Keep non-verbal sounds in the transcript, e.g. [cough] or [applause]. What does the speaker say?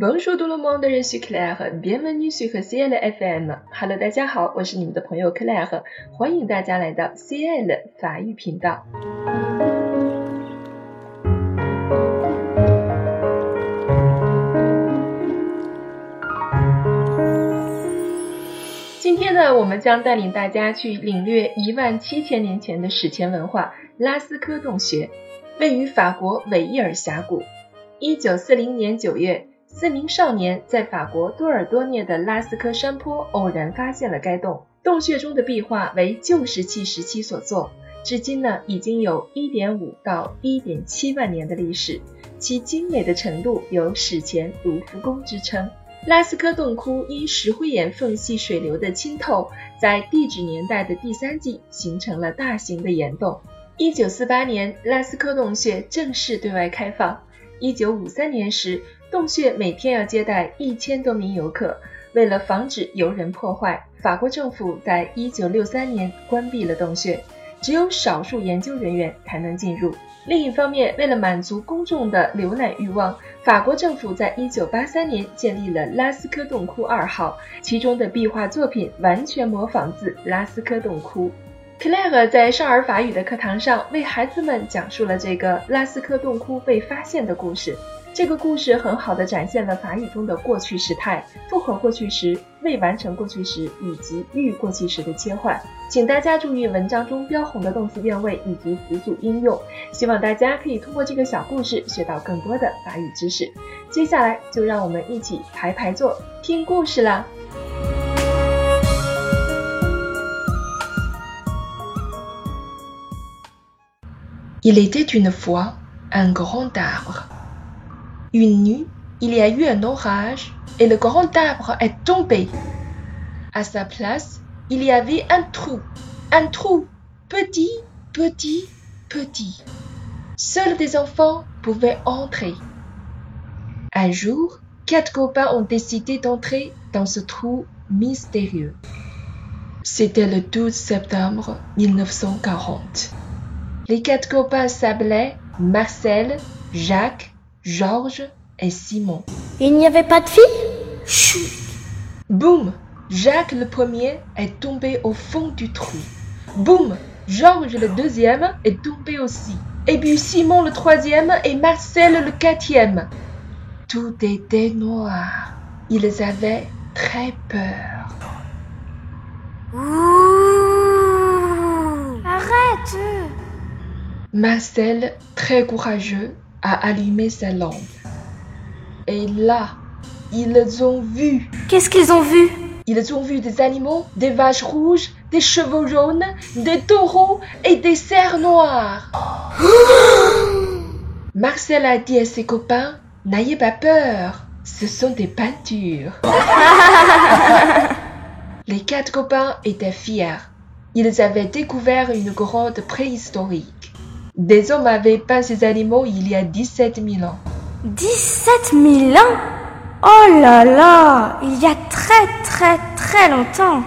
Bonjour tout le monde, je suis Claire. Bienvenue sur CL FM. Hello，大家好，我是你们的朋友 Claire，欢迎大家来到 CL 法语频道。今天呢，我们将带领大家去领略一万七千年前的史前文化——拉斯科洞穴，位于法国韦伊尔峡谷。一九四零年九月。四名少年在法国多尔多涅的拉斯科山坡偶然发现了该洞，洞穴中的壁画为旧石器时期所作，至今呢已经有一点五到一点七万年的历史，其精美的程度有史前卢浮宫之称。拉斯科洞窟因石灰岩缝隙水流的浸透，在地质年代的第三纪形成了大型的岩洞。一九四八年，拉斯科洞穴正式对外开放。一九五三年时，洞穴每天要接待一千多名游客。为了防止游人破坏，法国政府在一九六三年关闭了洞穴，只有少数研究人员才能进入。另一方面，为了满足公众的浏览欲望，法国政府在一九八三年建立了拉斯科洞窟二号，其中的壁画作品完全模仿自拉斯科洞窟。Claire 在少儿法语的课堂上为孩子们讲述了这个拉斯科洞窟被发现的故事。这个故事很好的展现了法语中的过去时态、复合过去时、未完成过去时以及预过去时的切换。请大家注意文章中标红的动词变位以及词组应用。希望大家可以通过这个小故事学到更多的法语知识。接下来就让我们一起排排坐，听故事啦！Il était une fois un grand arbre. Une nuit, il y a eu un orage et le grand arbre est tombé. À sa place, il y avait un trou, un trou petit, petit, petit. Seuls des enfants pouvaient entrer. Un jour, quatre copains ont décidé d'entrer dans ce trou mystérieux. C'était le 12 septembre 1940. Les quatre copains s'appelaient Marcel, Jacques, Georges et Simon. Il n'y avait pas de filles Chut Boum Jacques le premier est tombé au fond du trou. Boum Georges le deuxième est tombé aussi. Et puis Simon le troisième et Marcel le quatrième. Tout était noir. Ils avaient très peur. Marcel, très courageux, a allumé sa lampe. Et là, ils ont vu. Qu'est-ce qu'ils ont vu? Ils ont vu des animaux, des vaches rouges, des chevaux jaunes, des taureaux et des cerfs noirs. [gasps] Marcel a dit à ses copains, n'ayez pas peur, ce sont des peintures. [laughs] Les quatre copains étaient fiers. Ils avaient découvert une grotte préhistorique. Des hommes avaient peint ces animaux il y a 17 000 ans. 17 000 ans? Oh là là! Il y a très très très longtemps